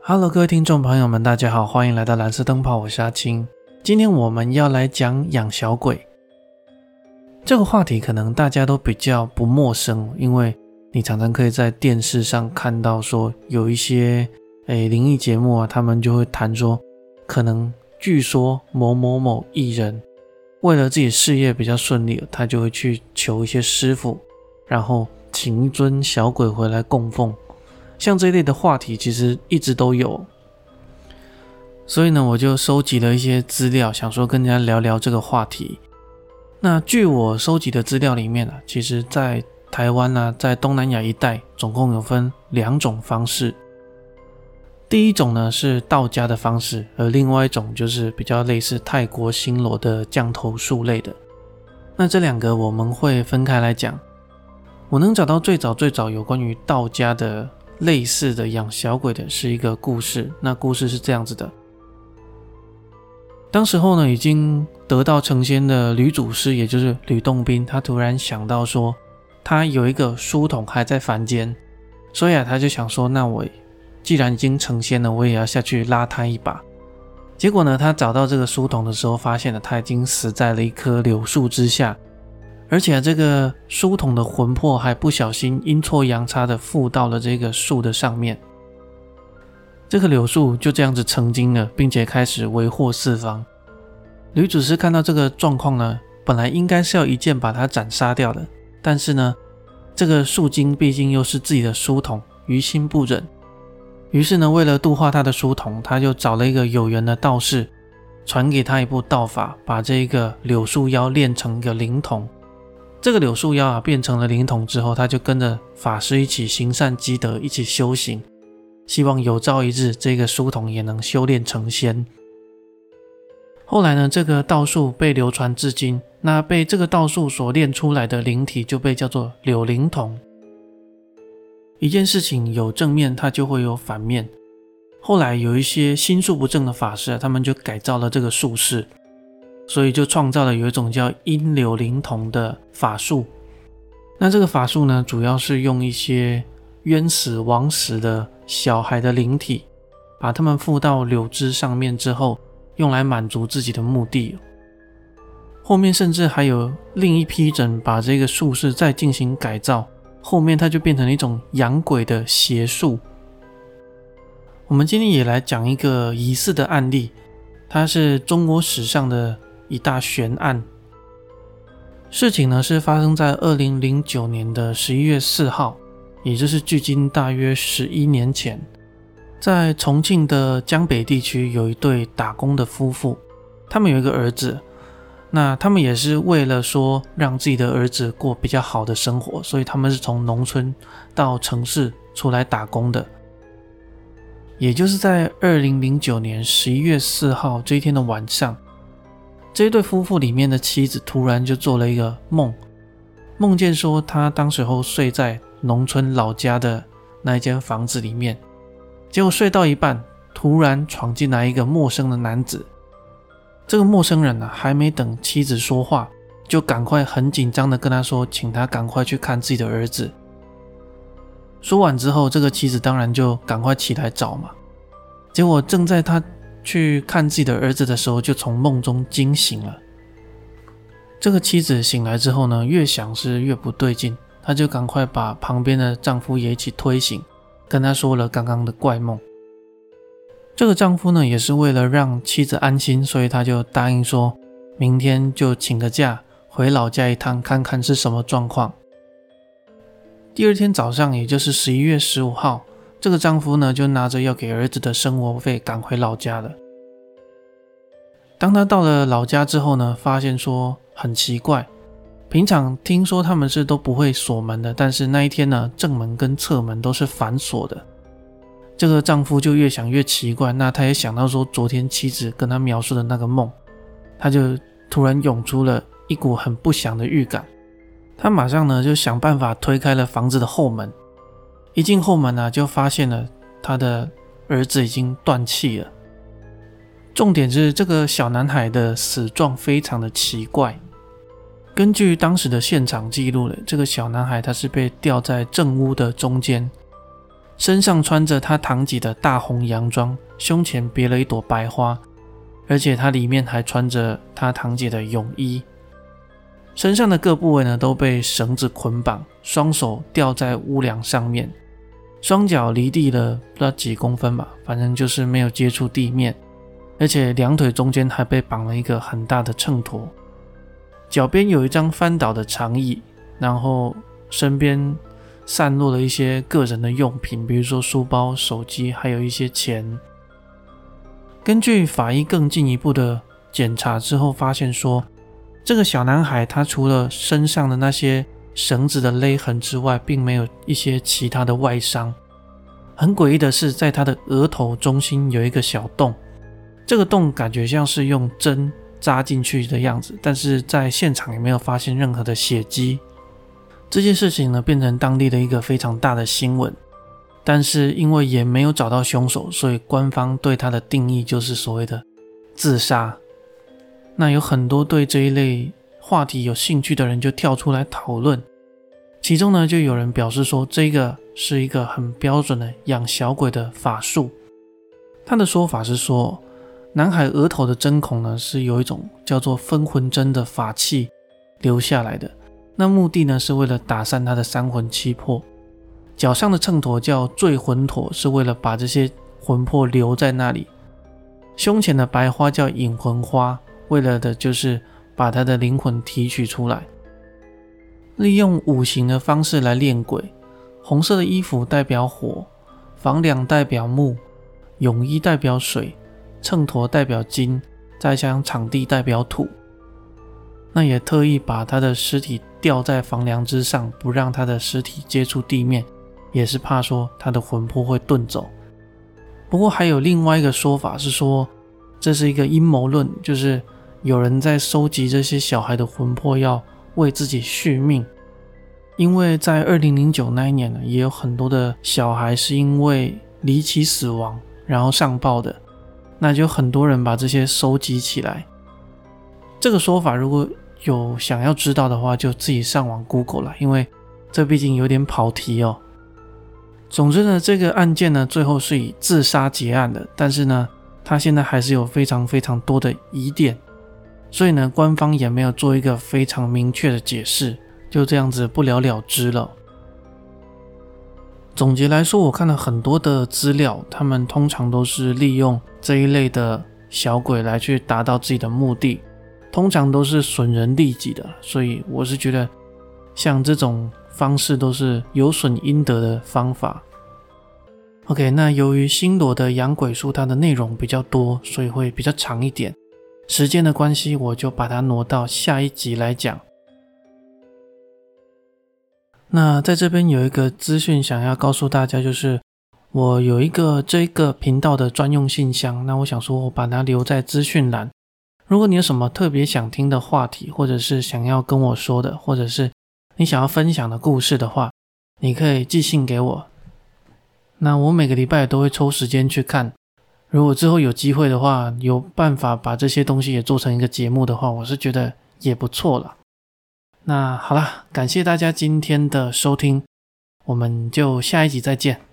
Hello，各位听众朋友们，大家好，欢迎来到蓝色灯泡，我是阿青。今天我们要来讲养小鬼这个话题，可能大家都比较不陌生，因为你常常可以在电视上看到说有一些诶灵异节目啊，他们就会谈说，可能据说某某某艺人为了自己事业比较顺利，他就会去求一些师傅，然后请一尊小鬼回来供奉。像这一类的话题，其实一直都有，所以呢，我就收集了一些资料，想说跟大家聊聊这个话题。那据我收集的资料里面啊，其实，在台湾呢，在东南亚一带，总共有分两种方式。第一种呢是道家的方式，而另外一种就是比较类似泰国新罗的降头术类的。那这两个我们会分开来讲。我能找到最早最早有关于道家的。类似的养小鬼的是一个故事，那故事是这样子的：当时候呢，已经得道成仙的吕祖师，也就是吕洞宾，他突然想到说，他有一个书童还在凡间，所以啊，他就想说，那我既然已经成仙了，我也要下去拉他一把。结果呢，他找到这个书童的时候，发现了他已经死在了一棵柳树之下。而且这个书童的魂魄还不小心阴错阳差的附到了这个树的上面，这个柳树就这样子成精了，并且开始为祸四方。吕祖师看到这个状况呢，本来应该是要一剑把他斩杀掉的，但是呢，这个树精毕竟又是自己的书童，于心不忍，于是呢，为了度化他的书童，他就找了一个有缘的道士，传给他一部道法，把这个柳树妖练成一个灵童。这个柳树妖啊，变成了灵童之后，他就跟着法师一起行善积德，一起修行，希望有朝一日这个书童也能修炼成仙。后来呢，这个道术被流传至今，那被这个道术所练出来的灵体就被叫做柳灵童。一件事情有正面，它就会有反面。后来有一些心术不正的法师啊，他们就改造了这个术士。所以就创造了有一种叫阴流灵童的法术。那这个法术呢，主要是用一些冤死枉死的小孩的灵体，把他们附到柳枝上面之后，用来满足自己的目的。后面甚至还有另一批人把这个术士再进行改造，后面它就变成了一种养鬼的邪术。我们今天也来讲一个疑似的案例，它是中国史上的。一大悬案。事情呢是发生在二零零九年的十一月四号，也就是距今大约十一年前，在重庆的江北地区有一对打工的夫妇，他们有一个儿子，那他们也是为了说让自己的儿子过比较好的生活，所以他们是从农村到城市出来打工的。也就是在二零零九年十一月四号这一天的晚上。这对夫妇里面的妻子突然就做了一个梦，梦见说她当时候睡在农村老家的那一间房子里面，结果睡到一半，突然闯进来一个陌生的男子。这个陌生人呢，还没等妻子说话，就赶快很紧张的跟他说，请他赶快去看自己的儿子。说完之后，这个妻子当然就赶快起来找嘛，结果正在他。去看自己的儿子的时候，就从梦中惊醒了。这个妻子醒来之后呢，越想是越不对劲，她就赶快把旁边的丈夫也一起推醒，跟他说了刚刚的怪梦。这个丈夫呢，也是为了让妻子安心，所以他就答应说，明天就请个假回老家一趟，看看是什么状况。第二天早上，也就是十一月十五号。这个丈夫呢，就拿着要给儿子的生活费赶回老家了。当他到了老家之后呢，发现说很奇怪，平常听说他们是都不会锁门的，但是那一天呢，正门跟侧门都是反锁的。这个丈夫就越想越奇怪，那他也想到说昨天妻子跟他描述的那个梦，他就突然涌出了一股很不祥的预感。他马上呢就想办法推开了房子的后门。一进后门呢，就发现了他的儿子已经断气了。重点是这个小男孩的死状非常的奇怪。根据当时的现场记录了，这个小男孩他是被吊在正屋的中间，身上穿着他堂姐的大红洋装，胸前别了一朵白花，而且他里面还穿着他堂姐的泳衣。身上的各部位呢都被绳子捆绑，双手吊在屋梁上面，双脚离地了不知道几公分吧，反正就是没有接触地面，而且两腿中间还被绑了一个很大的秤砣，脚边有一张翻倒的长椅，然后身边散落了一些个人的用品，比如说书包、手机，还有一些钱。根据法医更进一步的检查之后，发现说。这个小男孩，他除了身上的那些绳子的勒痕之外，并没有一些其他的外伤。很诡异的是，在他的额头中心有一个小洞，这个洞感觉像是用针扎进去的样子，但是在现场也没有发现任何的血迹。这件事情呢，变成当地的一个非常大的新闻。但是因为也没有找到凶手，所以官方对他的定义就是所谓的自杀。那有很多对这一类话题有兴趣的人就跳出来讨论，其中呢就有人表示说，这个是一个很标准的养小鬼的法术。他的说法是说，男孩额头的针孔呢是有一种叫做分魂针的法器留下来的，那目的呢是为了打散他的三魂七魄。脚上的秤砣叫坠魂砣，是为了把这些魂魄留在那里。胸前的白花叫引魂花。为了的就是把他的灵魂提取出来，利用五行的方式来练鬼。红色的衣服代表火，房梁代表木，泳衣代表水，秤砣代表金，再加上场地代表土。那也特意把他的尸体吊在房梁之上，不让他的尸体接触地面，也是怕说他的魂魄会遁走。不过还有另外一个说法是说，这是一个阴谋论，就是。有人在收集这些小孩的魂魄，要为自己续命。因为在二零零九那一年呢，也有很多的小孩是因为离奇死亡，然后上报的，那就很多人把这些收集起来。这个说法如果有想要知道的话，就自己上网 Google 了，因为这毕竟有点跑题哦。总之呢，这个案件呢，最后是以自杀结案的，但是呢，他现在还是有非常非常多的疑点。所以呢，官方也没有做一个非常明确的解释，就这样子不了了之了。总结来说，我看了很多的资料，他们通常都是利用这一类的小鬼来去达到自己的目的，通常都是损人利己的。所以我是觉得，像这种方式都是有损阴德的方法。OK，那由于新罗的养鬼术它的内容比较多，所以会比较长一点。时间的关系，我就把它挪到下一集来讲。那在这边有一个资讯想要告诉大家，就是我有一个这个频道的专用信箱。那我想说，我把它留在资讯栏。如果你有什么特别想听的话题，或者是想要跟我说的，或者是你想要分享的故事的话，你可以寄信给我。那我每个礼拜都会抽时间去看。如果之后有机会的话，有办法把这些东西也做成一个节目的话，我是觉得也不错了。那好了，感谢大家今天的收听，我们就下一集再见。